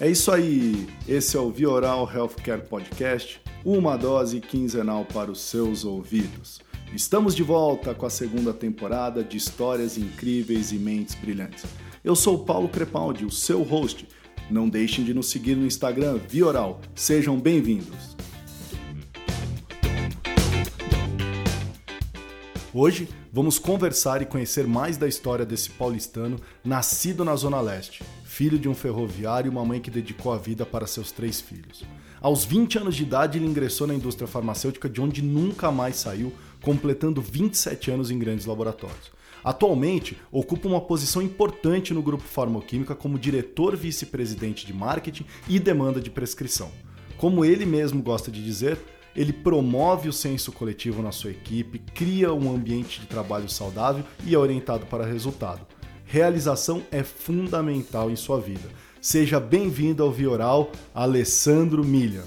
É isso aí. Esse é o Vioral Healthcare Podcast, uma dose quinzenal para os seus ouvidos. Estamos de volta com a segunda temporada de histórias incríveis e mentes brilhantes. Eu sou Paulo Crepaldi, o seu host. Não deixem de nos seguir no Instagram Vioral. Sejam bem-vindos. Hoje vamos conversar e conhecer mais da história desse paulistano nascido na Zona Leste, filho de um ferroviário e uma mãe que dedicou a vida para seus três filhos. Aos 20 anos de idade, ele ingressou na indústria farmacêutica, de onde nunca mais saiu, completando 27 anos em grandes laboratórios. Atualmente, ocupa uma posição importante no grupo Farmoquímica como diretor vice-presidente de marketing e demanda de prescrição. Como ele mesmo gosta de dizer, ele promove o senso coletivo na sua equipe, cria um ambiente de trabalho saudável e é orientado para resultado. Realização é fundamental em sua vida. Seja bem-vindo ao Vioral, Alessandro Milha.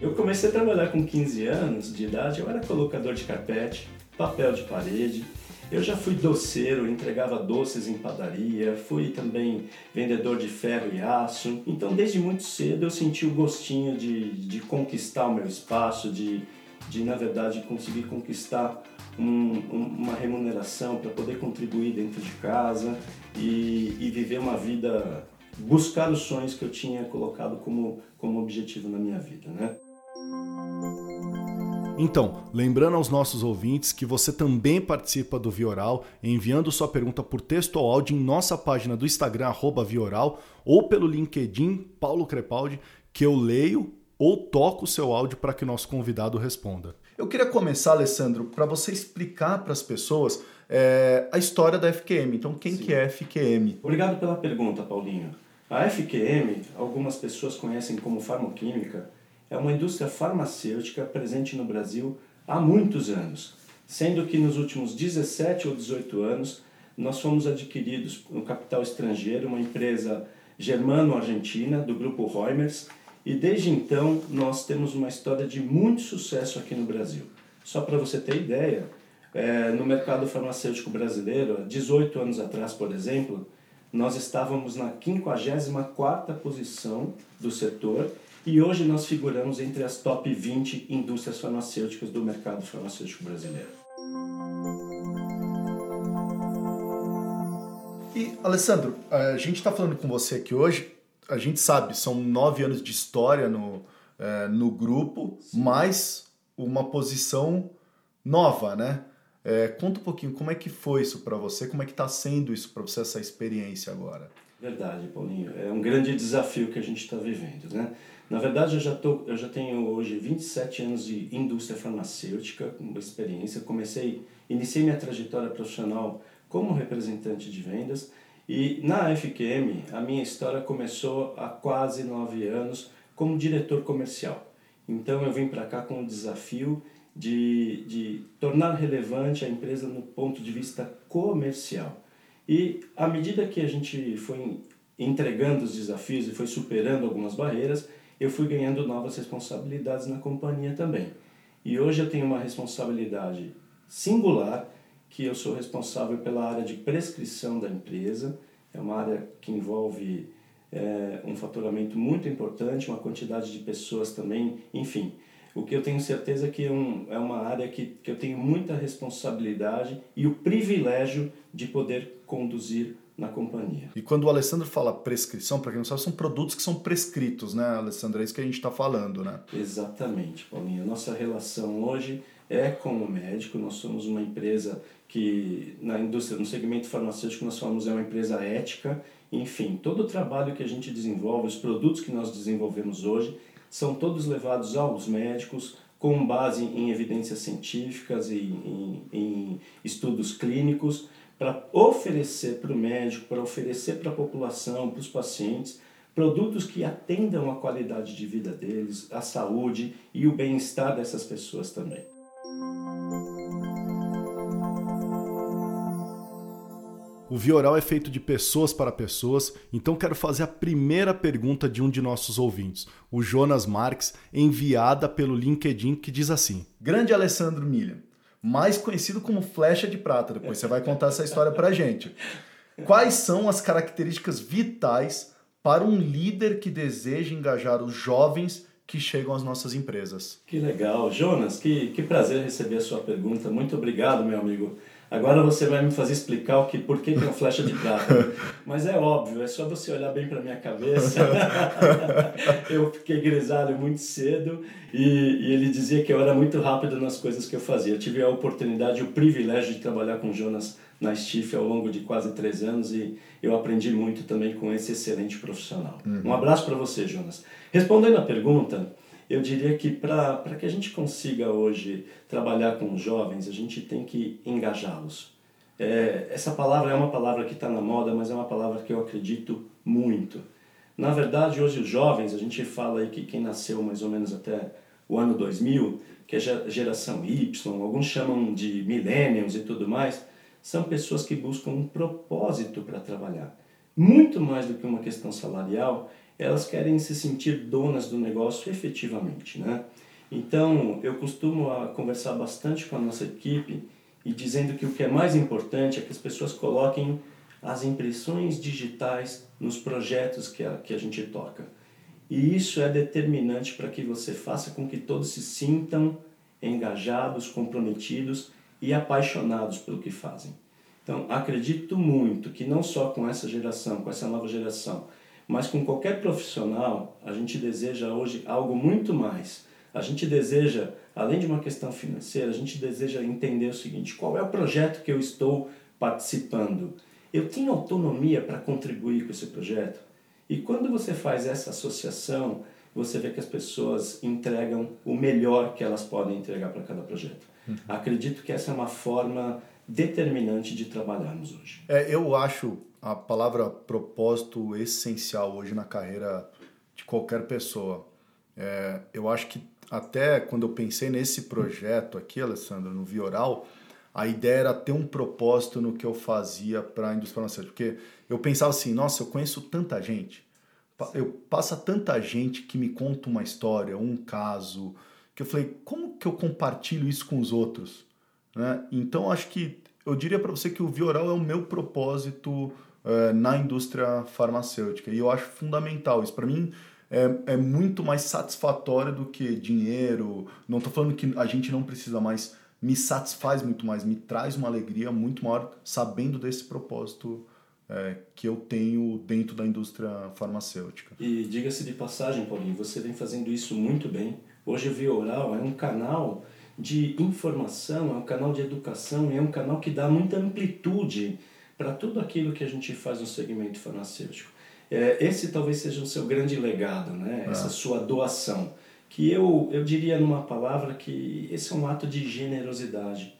Eu comecei a trabalhar com 15 anos de idade, eu era colocador de carpete, papel de parede, eu já fui doceiro, entregava doces em padaria, fui também vendedor de ferro e aço. Então, desde muito cedo, eu senti o gostinho de, de conquistar o meu espaço, de, de na verdade, conseguir conquistar um, um, uma remuneração para poder contribuir dentro de casa e, e viver uma vida, buscar os sonhos que eu tinha colocado como, como objetivo na minha vida, né? Então, lembrando aos nossos ouvintes que você também participa do Vioral enviando sua pergunta por texto ou áudio em nossa página do Instagram, Vioral, ou pelo LinkedIn, Paulo Crepaldi, que eu leio ou toco o seu áudio para que nosso convidado responda. Eu queria começar, Alessandro, para você explicar para as pessoas é, a história da FQM. Então, quem Sim. que é a FQM? Obrigado pela pergunta, Paulinho. A FQM, algumas pessoas conhecem como farmoquímica, é uma indústria farmacêutica presente no Brasil há muitos anos, sendo que nos últimos 17 ou 18 anos nós fomos adquiridos no capital estrangeiro, uma empresa germano-argentina do grupo Reumers, e desde então nós temos uma história de muito sucesso aqui no Brasil. Só para você ter ideia, é, no mercado farmacêutico brasileiro, 18 anos atrás, por exemplo, nós estávamos na 54ª posição do setor e hoje nós figuramos entre as top 20 indústrias farmacêuticas do mercado farmacêutico brasileiro. E, Alessandro, a gente está falando com você aqui hoje, a gente sabe, são nove anos de história no, é, no grupo, Sim. mais uma posição nova, né? É, conta um pouquinho como é que foi isso para você, como é que está sendo isso para você, essa experiência agora? Verdade, Paulinho. É um grande desafio que a gente está vivendo, né? Na verdade, eu já, tô, eu já tenho hoje 27 anos de indústria farmacêutica, uma experiência. Comecei, iniciei minha trajetória profissional como representante de vendas e na FQM a minha história começou há quase nove anos como diretor comercial. Então eu vim para cá com o desafio de, de tornar relevante a empresa no ponto de vista comercial. E à medida que a gente foi entregando os desafios e foi superando algumas barreiras, eu fui ganhando novas responsabilidades na companhia também. E hoje eu tenho uma responsabilidade singular, que eu sou responsável pela área de prescrição da empresa. É uma área que envolve é, um faturamento muito importante, uma quantidade de pessoas também, enfim. O que eu tenho certeza é que é, um, é uma área que, que eu tenho muita responsabilidade e o privilégio de poder conduzir na companhia. E quando o Alessandro fala prescrição, para quem não sabe, são produtos que são prescritos, né, Alessandro? É isso que a gente está falando, né? Exatamente, Paulinho. Nossa relação hoje é com o médico. Nós somos uma empresa que, na indústria, no segmento farmacêutico, nós falamos é uma empresa ética. Enfim, todo o trabalho que a gente desenvolve, os produtos que nós desenvolvemos hoje, são todos levados aos médicos com base em evidências científicas e em, em estudos clínicos para oferecer para o médico, para oferecer para a população, para os pacientes, produtos que atendam a qualidade de vida deles, a saúde e o bem-estar dessas pessoas também. O Vioral é feito de pessoas para pessoas, então quero fazer a primeira pergunta de um de nossos ouvintes, o Jonas Marques, enviada pelo LinkedIn, que diz assim: Grande Alessandro Milha, mais conhecido como Flecha de Prata. Depois você vai contar essa história pra gente. Quais são as características vitais para um líder que deseja engajar os jovens que chegam às nossas empresas? Que legal. Jonas, que, que prazer receber a sua pergunta. Muito obrigado, meu amigo. Agora você vai me fazer explicar o que, por que, que é uma flecha de prata. Mas é óbvio, é só você olhar bem para minha cabeça. eu fiquei grisalho muito cedo e, e, ele dizia que eu era muito rápido nas coisas que eu fazia. Eu tive a oportunidade, o privilégio de trabalhar com Jonas na Stiff ao longo de quase três anos e eu aprendi muito também com esse excelente profissional. Uhum. Um abraço para você, Jonas. Respondendo a pergunta, eu diria que para que a gente consiga hoje trabalhar com os jovens, a gente tem que engajá-los. É, essa palavra é uma palavra que está na moda, mas é uma palavra que eu acredito muito. Na verdade, hoje os jovens, a gente fala aí que quem nasceu mais ou menos até o ano 2000, que é a geração Y, alguns chamam de millennials e tudo mais, são pessoas que buscam um propósito para trabalhar. Muito mais do que uma questão salarial, elas querem se sentir donas do negócio efetivamente, né? Então, eu costumo a conversar bastante com a nossa equipe e dizendo que o que é mais importante é que as pessoas coloquem as impressões digitais nos projetos que a, que a gente toca. E isso é determinante para que você faça com que todos se sintam engajados, comprometidos e apaixonados pelo que fazem. Então, acredito muito que não só com essa geração, com essa nova geração, mas com qualquer profissional, a gente deseja hoje algo muito mais. A gente deseja, além de uma questão financeira, a gente deseja entender o seguinte: qual é o projeto que eu estou participando? Eu tenho autonomia para contribuir com esse projeto? E quando você faz essa associação, você vê que as pessoas entregam o melhor que elas podem entregar para cada projeto. Uhum. Acredito que essa é uma forma determinante de trabalharmos hoje. É, eu acho a palavra propósito essencial hoje na carreira de qualquer pessoa. É, eu acho que até quando eu pensei nesse projeto aqui, Alessandro, no Vioral, a ideia era ter um propósito no que eu fazia para a indústria farmacêutica. Porque eu pensava assim, nossa, eu conheço tanta gente, eu passa tanta gente que me conta uma história, um caso, que eu falei, como que eu compartilho isso com os outros? Né? Então, acho que eu diria para você que o Vioral é o meu propósito uh, na indústria farmacêutica. E eu acho fundamental. Isso para mim é, é muito mais satisfatório do que dinheiro. Não estou falando que a gente não precisa mais. Me satisfaz muito mais, me traz uma alegria muito maior sabendo desse propósito é, que eu tenho dentro da indústria farmacêutica. E diga-se de passagem, Paulinho, você vem fazendo isso muito bem. Hoje o Via Oral é um canal de informação, é um canal de educação, é um canal que dá muita amplitude para tudo aquilo que a gente faz no segmento farmacêutico. É, esse talvez seja o seu grande legado, né? essa sua doação. Que eu, eu diria numa palavra que esse é um ato de generosidade.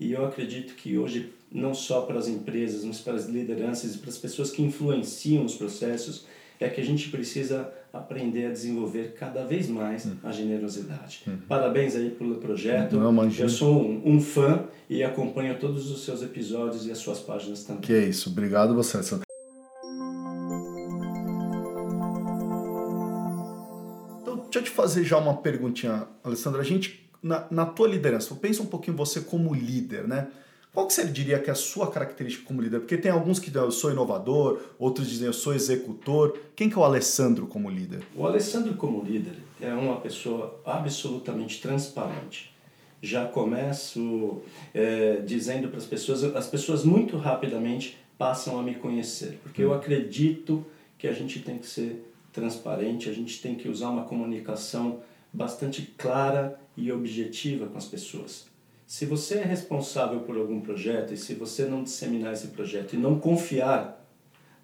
E eu acredito que hoje, não só para as empresas, mas para as lideranças e para as pessoas que influenciam os processos, é que a gente precisa aprender a desenvolver cada vez mais hum. a generosidade. Hum. Parabéns aí pelo projeto. Não, eu sou um, um, fã e acompanho todos os seus episódios e as suas páginas também. Que é isso. Obrigado você. Então, deixa eu te fazer já uma perguntinha, Alessandra. A gente, na, na tua liderança, pensa um pouquinho você como líder, né? Qual que você diria que é a sua característica como líder? Porque tem alguns que dizem eu sou inovador, outros dizem eu sou executor. Quem que é o Alessandro como líder? O Alessandro como líder é uma pessoa absolutamente transparente. Já começo é, dizendo para as pessoas, as pessoas muito rapidamente passam a me conhecer, porque eu hum. acredito que a gente tem que ser transparente, a gente tem que usar uma comunicação bastante clara e objetiva com as pessoas. Se você é responsável por algum projeto e se você não disseminar esse projeto e não confiar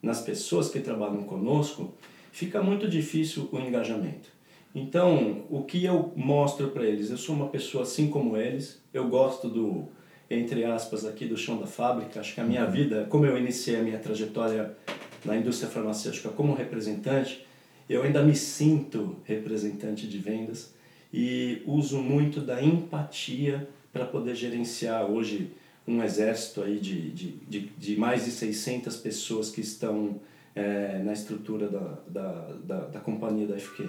nas pessoas que trabalham conosco, fica muito difícil o engajamento. Então, o que eu mostro para eles? Eu sou uma pessoa assim como eles, eu gosto do, entre aspas, aqui do chão da fábrica. Acho que a minha vida, como eu iniciei a minha trajetória na indústria farmacêutica como representante, eu ainda me sinto representante de vendas e uso muito da empatia para poder gerenciar hoje um exército aí de, de, de, de, mais de 600 pessoas que estão é, na estrutura da, da, da, da companhia da FQ.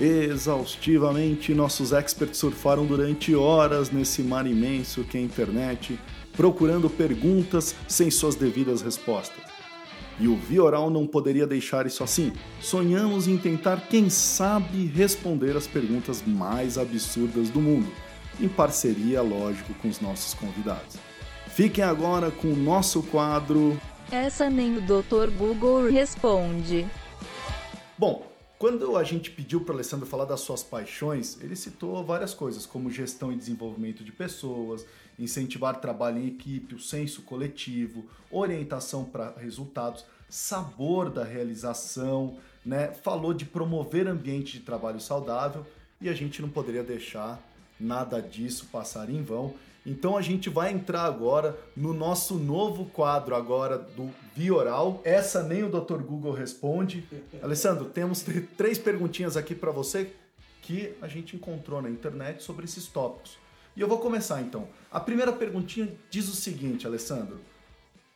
Exaustivamente, nossos experts surfaram durante horas nesse mar imenso que é a internet, procurando perguntas sem suas devidas respostas. E o Vioral não poderia deixar isso assim. Sonhamos em tentar, quem sabe, responder as perguntas mais absurdas do mundo, em parceria, lógico, com os nossos convidados. Fiquem agora com o nosso quadro. Essa nem o Dr. Google responde. Bom, quando a gente pediu para o Alessandro falar das suas paixões, ele citou várias coisas, como gestão e desenvolvimento de pessoas, incentivar trabalho em equipe, o senso coletivo, orientação para resultados, sabor da realização, né? Falou de promover ambiente de trabalho saudável e a gente não poderia deixar nada disso passar em vão. Então a gente vai entrar agora no nosso novo quadro agora do Vioral. Essa nem o Dr. Google responde. Alessandro, temos três perguntinhas aqui para você que a gente encontrou na internet sobre esses tópicos. E eu vou começar então. A primeira perguntinha diz o seguinte, Alessandro: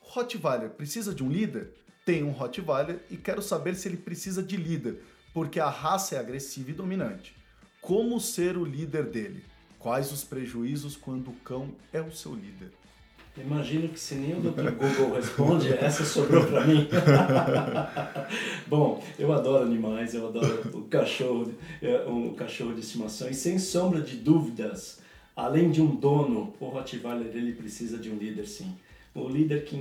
Rottweiler precisa de um líder? Tenho um Rottweiler e quero saber se ele precisa de líder, porque a raça é agressiva e dominante. Como ser o líder dele? Quais os prejuízos quando o cão é o seu líder? Imagino que se nem o Dr. Google responde, essa sobrou para mim. Bom, eu adoro animais, eu adoro o cachorro, um é, cachorro de estimação e sem sombra de dúvidas, além de um dono, o Rottweiler ele precisa de um líder sim. O líder que,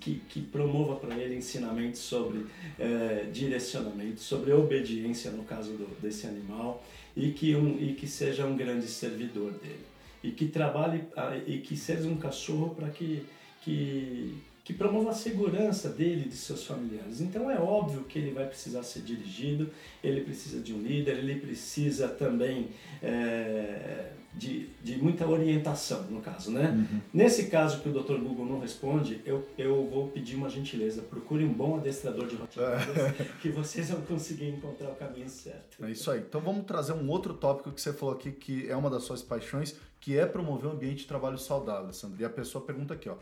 que, que promova para ele ensinamentos sobre é, direcionamento, sobre obediência no caso do, desse animal e que, um, e que seja um grande servidor dele. E que trabalhe e que seja um cachorro para que, que, que promova a segurança dele e de seus familiares. Então é óbvio que ele vai precisar ser dirigido, ele precisa de um líder, ele precisa também é, de, de muita orientação, no caso, né? Uhum. Nesse caso que o Dr. Google não responde, eu, eu vou pedir uma gentileza. Procure um bom adestrador de Rottweilers que vocês vão conseguir encontrar o caminho certo. É isso aí. Então vamos trazer um outro tópico que você falou aqui, que é uma das suas paixões, que é promover um ambiente de trabalho saudável, Sandra. E a pessoa pergunta aqui, ó.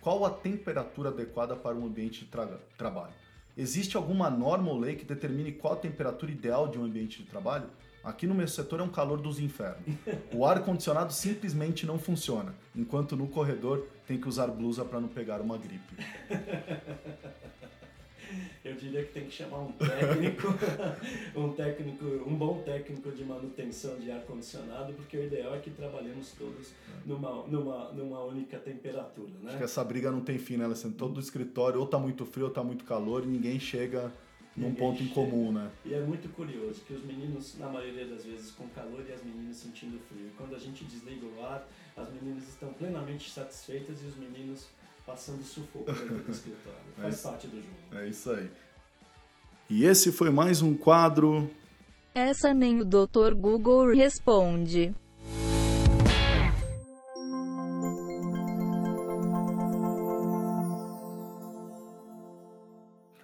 Qual a temperatura adequada para um ambiente de tra trabalho? Existe alguma norma ou lei que determine qual a temperatura ideal de um ambiente de trabalho? Aqui no meu setor é um calor dos infernos. O ar condicionado simplesmente não funciona, enquanto no corredor tem que usar blusa para não pegar uma gripe. Eu diria que tem que chamar um técnico, um técnico, um bom técnico de manutenção de ar condicionado, porque o ideal é que trabalhemos todos numa, numa, numa única temperatura, né? Acho que essa briga não tem fim, né, Alessandro? Todo o escritório ou tá muito frio ou tá muito calor e ninguém chega num ponto em comum, né? E é muito curioso que os meninos, na maioria das vezes, com calor e as meninas sentindo frio. Quando a gente desliga o ar, as meninas estão plenamente satisfeitas e os meninos passando sufoco dentro do escritório. É Faz é parte do jogo. É isso aí. E esse foi mais um quadro. Essa nem o Dr. Google responde.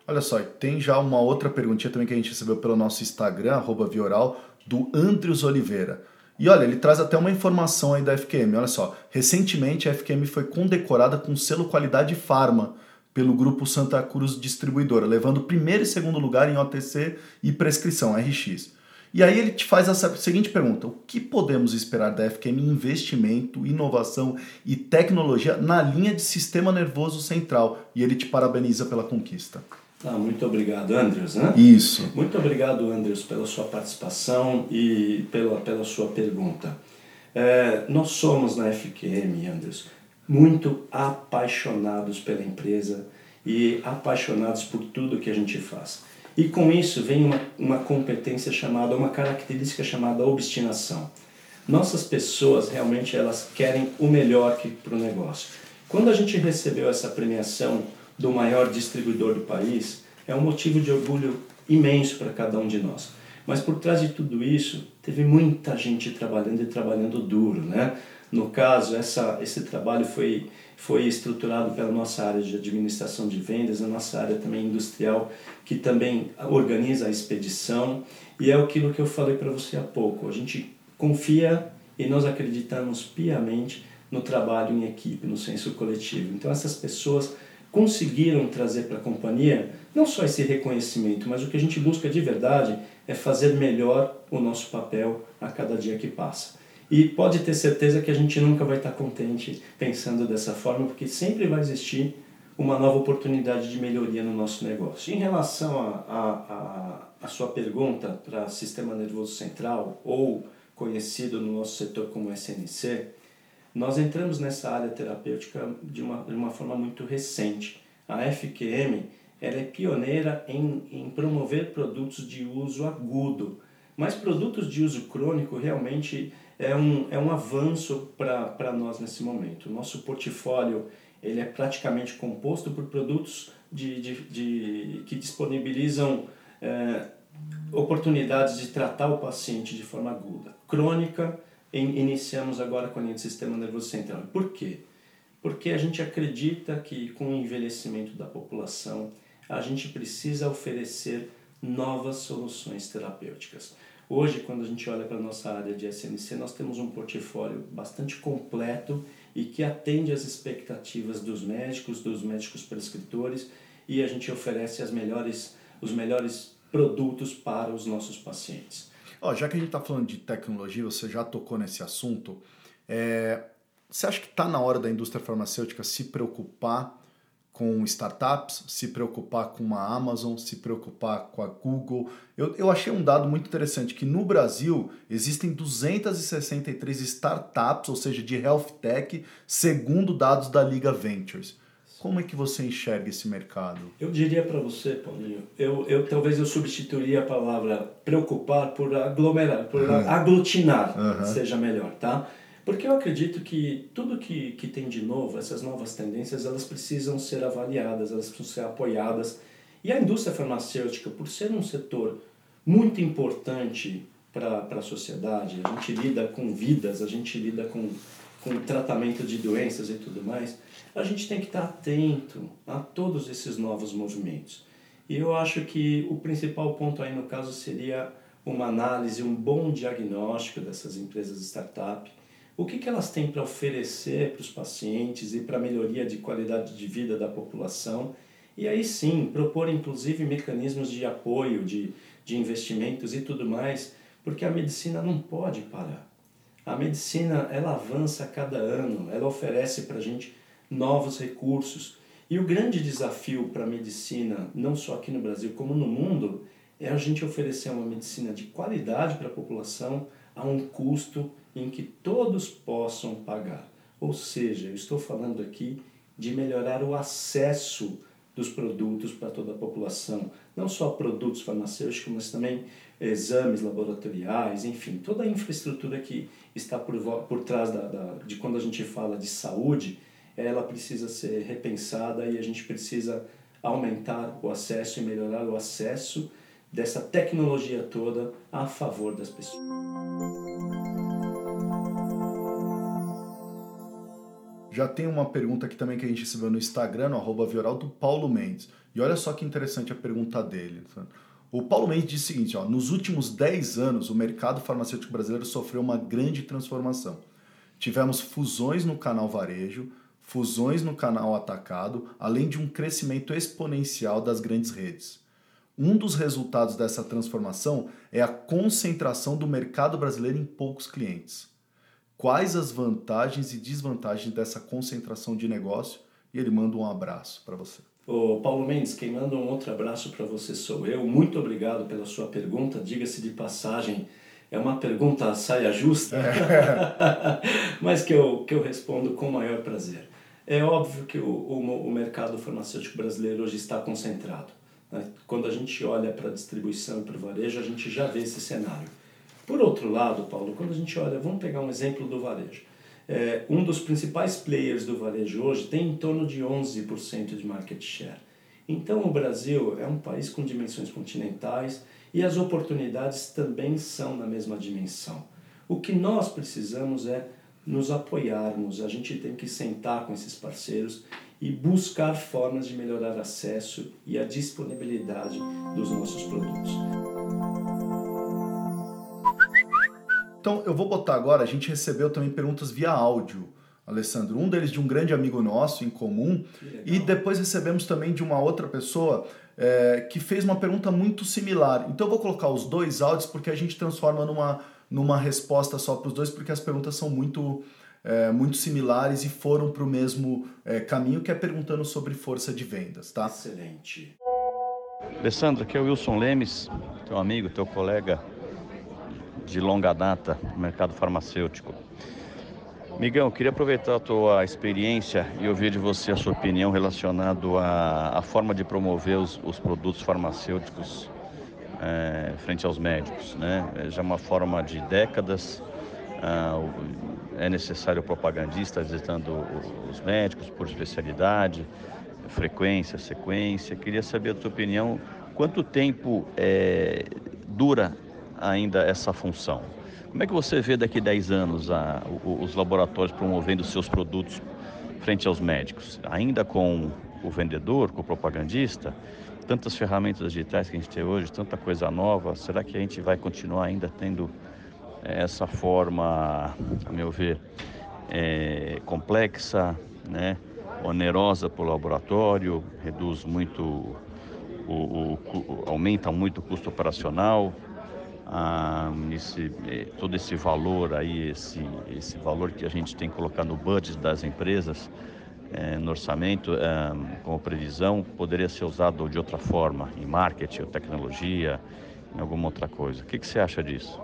Olha só, tem já uma outra perguntinha também que a gente recebeu pelo nosso Instagram, Vioral, do Andrius Oliveira. E olha, ele traz até uma informação aí da FQM. Olha só, recentemente a FQM foi condecorada com selo qualidade Pharma pelo grupo Santa Cruz Distribuidora, levando primeiro e segundo lugar em OTC e prescrição RX. E aí ele te faz essa seguinte pergunta: o que podemos esperar da FQM em investimento, inovação e tecnologia na linha de sistema nervoso central? E ele te parabeniza pela conquista. Ah, muito obrigado, Andrews. Né? Isso. Muito obrigado, Andrews, pela sua participação e pela, pela sua pergunta. É, nós somos na FQM, Andrews, muito apaixonados pela empresa e apaixonados por tudo que a gente faz. E com isso vem uma, uma competência chamada, uma característica chamada obstinação. Nossas pessoas realmente elas querem o melhor para o negócio. Quando a gente recebeu essa premiação do maior distribuidor do país, é um motivo de orgulho imenso para cada um de nós. Mas por trás de tudo isso, teve muita gente trabalhando e trabalhando duro, né? No caso, essa, esse trabalho foi, foi estruturado pela nossa área de administração de vendas, a nossa área também industrial, que também organiza a expedição, e é aquilo que eu falei para você há pouco. A gente confia e nós acreditamos piamente no trabalho em equipe, no senso coletivo. Então, essas pessoas conseguiram trazer para a companhia não só esse reconhecimento, mas o que a gente busca de verdade é fazer melhor o nosso papel a cada dia que passa. E pode ter certeza que a gente nunca vai estar contente pensando dessa forma, porque sempre vai existir uma nova oportunidade de melhoria no nosso negócio. Em relação a, a, a, a sua pergunta para sistema nervoso central, ou conhecido no nosso setor como SNC, nós entramos nessa área terapêutica de uma, de uma forma muito recente. A FQM ela é pioneira em, em promover produtos de uso agudo, mas produtos de uso crônico realmente é um, é um avanço para nós nesse momento. Nosso portfólio ele é praticamente composto por produtos de, de, de que disponibilizam é, oportunidades de tratar o paciente de forma aguda. Crônica, iniciamos agora com a linha de sistema nervoso central. Por quê? Porque a gente acredita que com o envelhecimento da população, a gente precisa oferecer novas soluções terapêuticas. Hoje, quando a gente olha para a nossa área de SNC, nós temos um portfólio bastante completo e que atende às expectativas dos médicos, dos médicos prescritores e a gente oferece as melhores, os melhores produtos para os nossos pacientes. Oh, já que a gente está falando de tecnologia, você já tocou nesse assunto, é, você acha que está na hora da indústria farmacêutica se preocupar com startups, se preocupar com uma Amazon, se preocupar com a Google. Eu, eu achei um dado muito interessante que no Brasil existem 263 startups, ou seja, de health tech, segundo dados da Liga Ventures. Como é que você enxerga esse mercado? Eu diria para você, Paulinho, eu, eu talvez eu substituiria a palavra preocupar por aglomerar, por uhum. aglutinar, uhum. seja melhor, tá? Porque eu acredito que tudo que, que tem de novo, essas novas tendências, elas precisam ser avaliadas, elas precisam ser apoiadas. E a indústria farmacêutica, por ser um setor muito importante para a sociedade, a gente lida com vidas, a gente lida com, com tratamento de doenças e tudo mais, a gente tem que estar atento a todos esses novos movimentos. E eu acho que o principal ponto aí no caso seria uma análise, um bom diagnóstico dessas empresas startup, o que, que elas têm para oferecer para os pacientes e para a melhoria de qualidade de vida da população. E aí sim, propor inclusive mecanismos de apoio, de, de investimentos e tudo mais, porque a medicina não pode parar. A medicina ela avança a cada ano, ela oferece para a gente novos recursos. E o grande desafio para a medicina, não só aqui no Brasil como no mundo, é a gente oferecer uma medicina de qualidade para a população a um custo em que todos possam pagar. Ou seja, eu estou falando aqui de melhorar o acesso dos produtos para toda a população, não só produtos farmacêuticos, mas também exames laboratoriais, enfim, toda a infraestrutura que está por, por trás da, da, de quando a gente fala de saúde, ela precisa ser repensada e a gente precisa aumentar o acesso e melhorar o acesso dessa tecnologia toda a favor das pessoas. Já tem uma pergunta aqui também que a gente recebeu no Instagram, no arroba Vioral, do Paulo Mendes. E olha só que interessante a pergunta dele. O Paulo Mendes diz o seguinte: ó, nos últimos 10 anos, o mercado farmacêutico brasileiro sofreu uma grande transformação. Tivemos fusões no canal varejo, fusões no canal atacado, além de um crescimento exponencial das grandes redes. Um dos resultados dessa transformação é a concentração do mercado brasileiro em poucos clientes quais as vantagens e desvantagens dessa concentração de negócio e ele manda um abraço para você. Ô Paulo Mendes, quem manda um outro abraço para você sou eu. Muito obrigado pela sua pergunta. Diga-se de passagem, é uma pergunta saia justa, é. mas que eu, que eu respondo com o maior prazer. É óbvio que o, o, o mercado farmacêutico brasileiro hoje está concentrado. Né? Quando a gente olha para a distribuição e para o varejo, a gente já vê esse cenário. Por outro lado, Paulo, quando a gente olha, vamos pegar um exemplo do varejo. É, um dos principais players do varejo hoje tem em torno de 11% de market share. Então, o Brasil é um país com dimensões continentais e as oportunidades também são na mesma dimensão. O que nós precisamos é nos apoiarmos, a gente tem que sentar com esses parceiros e buscar formas de melhorar acesso e a disponibilidade dos nossos produtos. Então, eu vou botar agora, a gente recebeu também perguntas via áudio Alessandro. Um deles de um grande amigo nosso em comum. E depois recebemos também de uma outra pessoa é, que fez uma pergunta muito similar. Então eu vou colocar os dois áudios porque a gente transforma numa, numa resposta só para os dois, porque as perguntas são muito, é, muito similares e foram para o mesmo é, caminho, que é perguntando sobre força de vendas. Tá? Excelente. Alessandro, aqui é o Wilson Lemes, teu amigo, teu colega de longa data no mercado farmacêutico. Miguel, queria aproveitar a tua experiência e ouvir de você a sua opinião relacionado à, à forma de promover os, os produtos farmacêuticos é, frente aos médicos. Né? É já uma forma de décadas. Ah, é necessário o propagandista visitando os médicos por especialidade, frequência, sequência. Queria saber a tua opinião. Quanto tempo é, dura ainda essa função? Como é que você vê daqui a 10 anos a, os laboratórios promovendo seus produtos frente aos médicos? Ainda com o vendedor, com o propagandista? Tantas ferramentas digitais que a gente tem hoje, tanta coisa nova, será que a gente vai continuar ainda tendo eh, essa forma, a meu ver, é, complexa, né? onerosa para o laboratório, reduz muito, o, o, aumenta muito o custo operacional? ah, esse, eh, todo esse valor aí, esse, esse valor que a gente tem que colocar no budget das empresas, eh, no orçamento, eh, como previsão, poderia ser usado de outra forma, em marketing, ou tecnologia, em alguma outra coisa. O que, que você acha disso?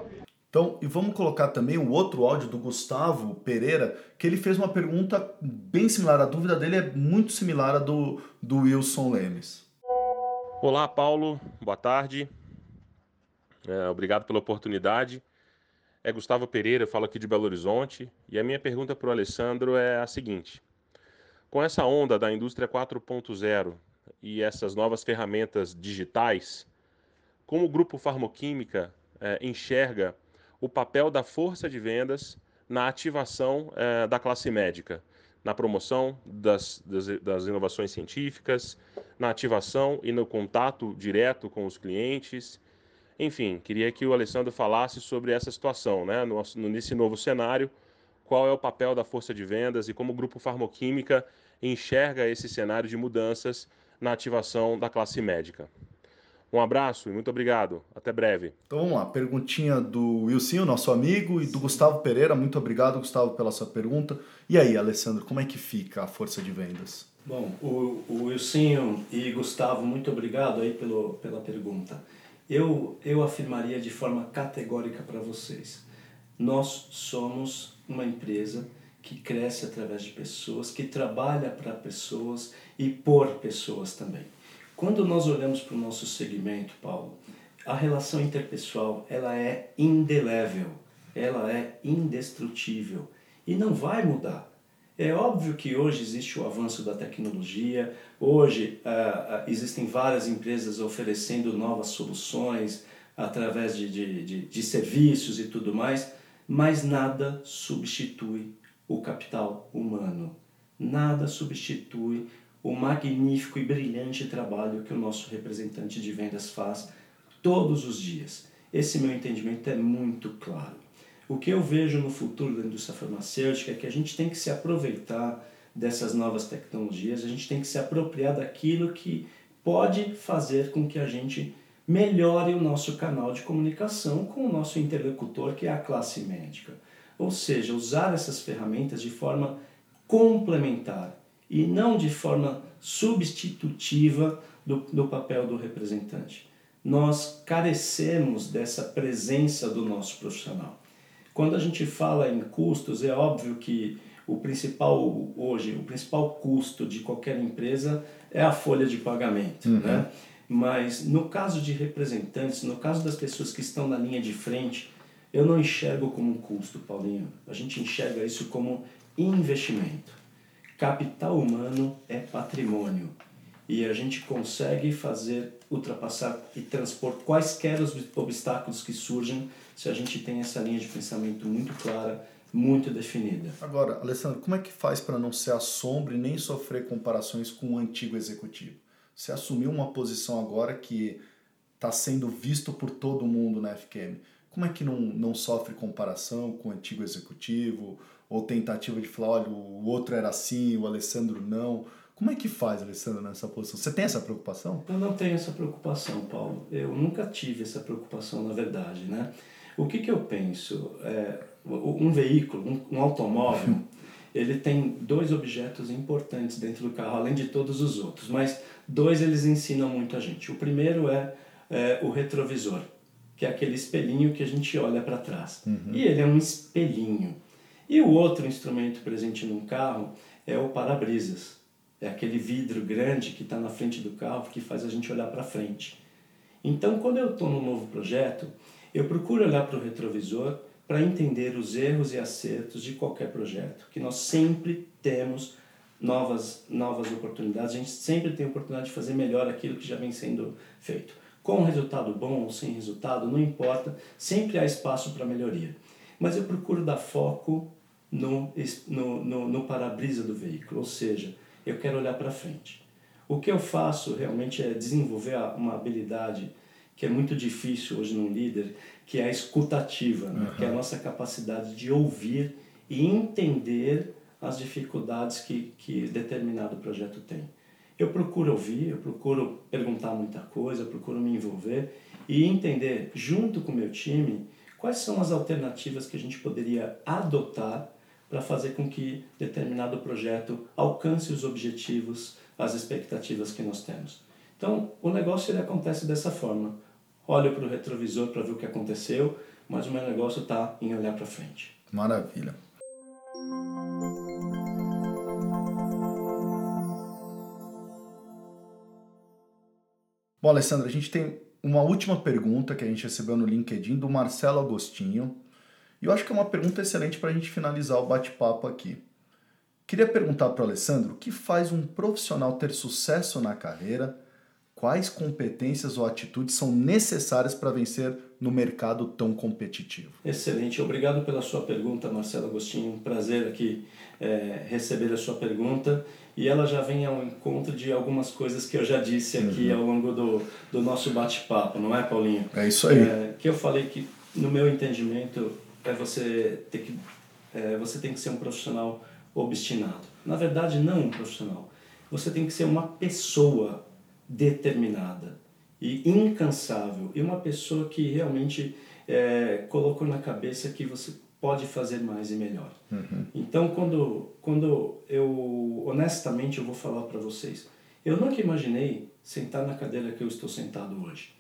Então, e vamos colocar também o outro áudio do Gustavo Pereira, que ele fez uma pergunta bem similar. A dúvida dele é muito similar à do, do Wilson Lemes. Olá, Paulo. Boa tarde. É, obrigado pela oportunidade. É Gustavo Pereira, falo aqui de Belo Horizonte. E a minha pergunta para o Alessandro é a seguinte: com essa onda da indústria 4.0 e essas novas ferramentas digitais, como o grupo Farmoquímica é, enxerga o papel da força de vendas na ativação é, da classe médica, na promoção das, das, das, inovações científicas, na ativação e no contato direto com os clientes enfim, queria que o Alessandro falasse sobre essa situação, né? No, nesse novo cenário, qual é o papel da força de vendas e como o Grupo Farmoquímica enxerga esse cenário de mudanças na ativação da classe médica. Um abraço e muito obrigado. Até breve. Então vamos lá, perguntinha do Wilson, nosso amigo, e do Gustavo Pereira. Muito obrigado, Gustavo, pela sua pergunta. E aí, Alessandro, como é que fica a força de vendas? Bom, o, o Wilson e Gustavo, muito obrigado aí pelo, pela pergunta. Eu, eu afirmaria de forma categórica para vocês: nós somos uma empresa que cresce através de pessoas, que trabalha para pessoas e por pessoas também. Quando nós olhamos para o nosso segmento, Paulo, a relação interpessoal ela é indelével, ela é indestrutível e não vai mudar. É óbvio que hoje existe o avanço da tecnologia, hoje uh, uh, existem várias empresas oferecendo novas soluções através de, de, de, de serviços e tudo mais, mas nada substitui o capital humano. Nada substitui o magnífico e brilhante trabalho que o nosso representante de vendas faz todos os dias. Esse meu entendimento é muito claro. O que eu vejo no futuro da indústria farmacêutica é que a gente tem que se aproveitar dessas novas tecnologias, a gente tem que se apropriar daquilo que pode fazer com que a gente melhore o nosso canal de comunicação com o nosso interlocutor, que é a classe médica. Ou seja, usar essas ferramentas de forma complementar e não de forma substitutiva do, do papel do representante. Nós carecemos dessa presença do nosso profissional. Quando a gente fala em custos, é óbvio que o principal hoje, o principal custo de qualquer empresa é a folha de pagamento, uhum. né? Mas no caso de representantes, no caso das pessoas que estão na linha de frente, eu não enxergo como um custo, Paulinho. A gente enxerga isso como investimento. Capital humano é patrimônio e a gente consegue fazer ultrapassar e transpor quaisquer os obstáculos que surgem se a gente tem essa linha de pensamento muito clara, muito definida. Agora, Alessandro, como é que faz para não ser assombro e nem sofrer comparações com o antigo executivo? Você assumiu uma posição agora que está sendo visto por todo mundo na FQM. Como é que não, não sofre comparação com o antigo executivo ou tentativa de falar, olha, o outro era assim, o Alessandro não? Como é que faz, Alessandro, nessa posição? Você tem essa preocupação? Eu não tenho essa preocupação, Paulo. Eu nunca tive essa preocupação, na verdade, né? O que, que eu penso? É, um veículo, um, um automóvel, ele tem dois objetos importantes dentro do carro, além de todos os outros, mas dois eles ensinam muito a gente. O primeiro é, é o retrovisor, que é aquele espelhinho que a gente olha para trás. Uhum. E ele é um espelhinho. E o outro instrumento presente num carro é o para-brisas. É aquele vidro grande que está na frente do carro que faz a gente olhar para frente. Então, quando eu estou num novo projeto, eu procuro olhar para o retrovisor para entender os erros e acertos de qualquer projeto, que nós sempre temos novas, novas oportunidades, a gente sempre tem a oportunidade de fazer melhor aquilo que já vem sendo feito. Com resultado bom ou sem resultado, não importa, sempre há espaço para melhoria. Mas eu procuro dar foco no, no, no, no para-brisa do veículo, ou seja, eu quero olhar para frente. O que eu faço realmente é desenvolver uma habilidade que é muito difícil hoje num líder, que é a escutativa, né? uhum. que é a nossa capacidade de ouvir e entender as dificuldades que, que determinado projeto tem. Eu procuro ouvir, eu procuro perguntar muita coisa, eu procuro me envolver e entender, junto com o meu time, quais são as alternativas que a gente poderia adotar para fazer com que determinado projeto alcance os objetivos, as expectativas que nós temos. Então, o negócio ele acontece dessa forma olho para o retrovisor para ver o que aconteceu, mas o meu negócio está em olhar para frente. Maravilha. Bom, Alessandra, a gente tem uma última pergunta que a gente recebeu no LinkedIn do Marcelo Agostinho. E eu acho que é uma pergunta excelente para a gente finalizar o bate-papo aqui. Queria perguntar para o Alessandro o que faz um profissional ter sucesso na carreira quais competências ou atitudes são necessárias para vencer no mercado tão competitivo? Excelente, obrigado pela sua pergunta, Marcelo Agostinho. Um prazer aqui é, receber a sua pergunta e ela já vem ao encontro de algumas coisas que eu já disse aqui uhum. ao longo do, do nosso bate-papo, não é, Paulinho? É isso aí. É, que eu falei que, no meu entendimento, é você ter que é, você tem que ser um profissional obstinado. Na verdade, não um profissional. Você tem que ser uma pessoa determinada e incansável e uma pessoa que realmente é, colocou na cabeça que você pode fazer mais e melhor. Uhum. Então, quando, quando eu, honestamente, eu vou falar para vocês, eu nunca imaginei sentar na cadeira que eu estou sentado hoje.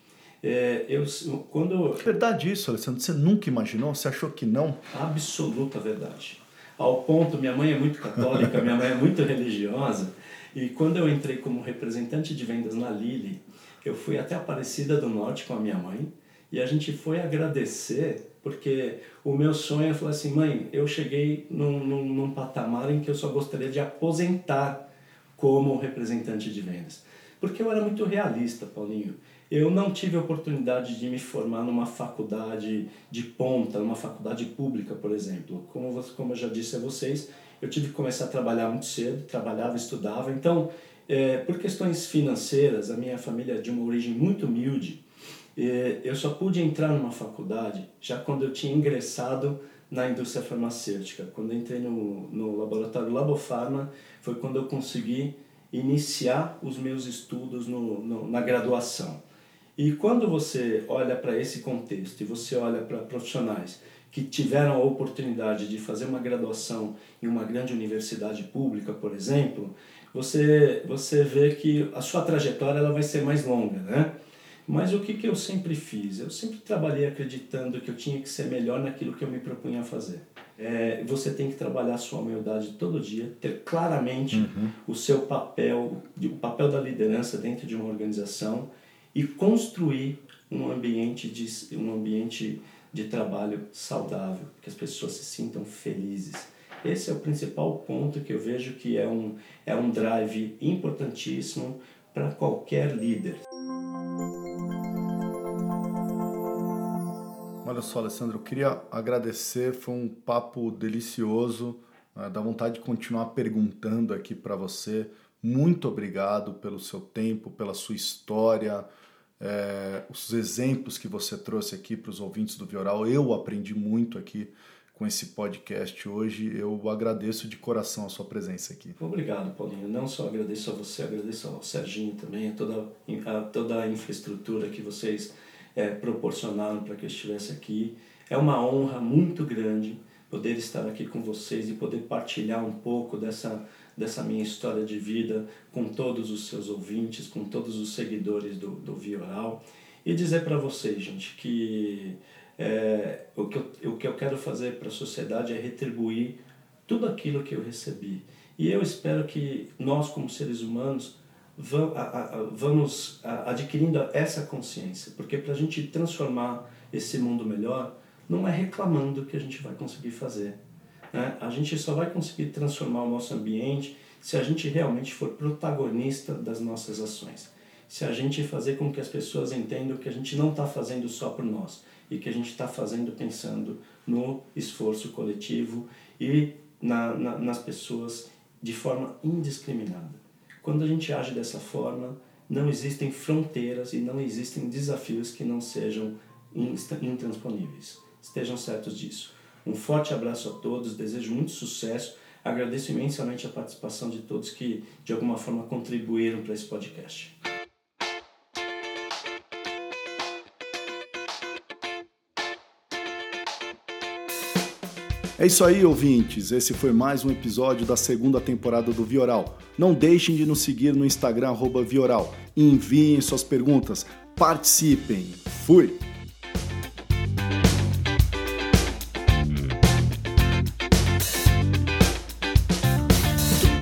É, eu, quando... Verdade isso, Alessandro? Você nunca imaginou? Você achou que não? Absoluta verdade. Ao ponto, minha mãe é muito católica, minha mãe é muito religiosa, e quando eu entrei como representante de vendas na Lili, eu fui até Aparecida do Norte com a minha mãe e a gente foi agradecer porque o meu sonho é falar assim, mãe, eu cheguei num, num, num patamar em que eu só gostaria de aposentar como representante de vendas. Porque eu era muito realista, Paulinho. Eu não tive a oportunidade de me formar numa faculdade de ponta, numa faculdade pública, por exemplo. Como, como eu já disse a vocês, eu tive que começar a trabalhar muito cedo, trabalhava, estudava. Então, é, por questões financeiras, a minha família é de uma origem muito humilde. É, eu só pude entrar numa faculdade já quando eu tinha ingressado na indústria farmacêutica. Quando entrei no, no laboratório Labofarma, foi quando eu consegui iniciar os meus estudos no, no na graduação. E quando você olha para esse contexto e você olha para profissionais que tiveram a oportunidade de fazer uma graduação em uma grande universidade pública, por exemplo, você, você vê que a sua trajetória ela vai ser mais longa, né? Mas o que, que eu sempre fiz? Eu sempre trabalhei acreditando que eu tinha que ser melhor naquilo que eu me propunha a fazer. É, você tem que trabalhar a sua humildade todo dia, ter claramente uhum. o seu papel, o papel da liderança dentro de uma organização e construir um ambiente de, um ambiente de trabalho saudável, que as pessoas se sintam felizes. Esse é o principal ponto que eu vejo que é um, é um drive importantíssimo para qualquer líder. Olha só, Alessandro, eu queria agradecer, foi um papo delicioso, né? dá vontade de continuar perguntando aqui para você. Muito obrigado pelo seu tempo, pela sua história, é, os exemplos que você trouxe aqui para os ouvintes do Vioral. Eu aprendi muito aqui com esse podcast hoje. Eu agradeço de coração a sua presença aqui. Obrigado, Paulinho. Não só agradeço a você, agradeço ao Serginho também, a toda a, toda a infraestrutura que vocês é, proporcionaram para que eu estivesse aqui. É uma honra muito grande poder estar aqui com vocês e poder partilhar um pouco dessa, dessa minha história de vida com todos os seus ouvintes, com todos os seguidores do, do Vioral. E dizer para vocês, gente, que é, o, que eu, o que eu quero fazer para a sociedade é retribuir tudo aquilo que eu recebi. E eu espero que nós, como seres humanos, vamos adquirindo essa consciência, porque para a gente transformar esse mundo melhor, não é reclamando que a gente vai conseguir fazer. Né? A gente só vai conseguir transformar o nosso ambiente se a gente realmente for protagonista das nossas ações. Se a gente fazer com que as pessoas entendam que a gente não está fazendo só por nós e que a gente está fazendo pensando no esforço coletivo e na, na, nas pessoas de forma indiscriminada. Quando a gente age dessa forma, não existem fronteiras e não existem desafios que não sejam intransponíveis. Estejam certos disso. Um forte abraço a todos, desejo muito sucesso. Agradeço imensamente a participação de todos que de alguma forma contribuíram para esse podcast. É isso aí, ouvintes. Esse foi mais um episódio da segunda temporada do Vioral. Não deixem de nos seguir no Instagram Vioral. Enviem suas perguntas, participem. Fui!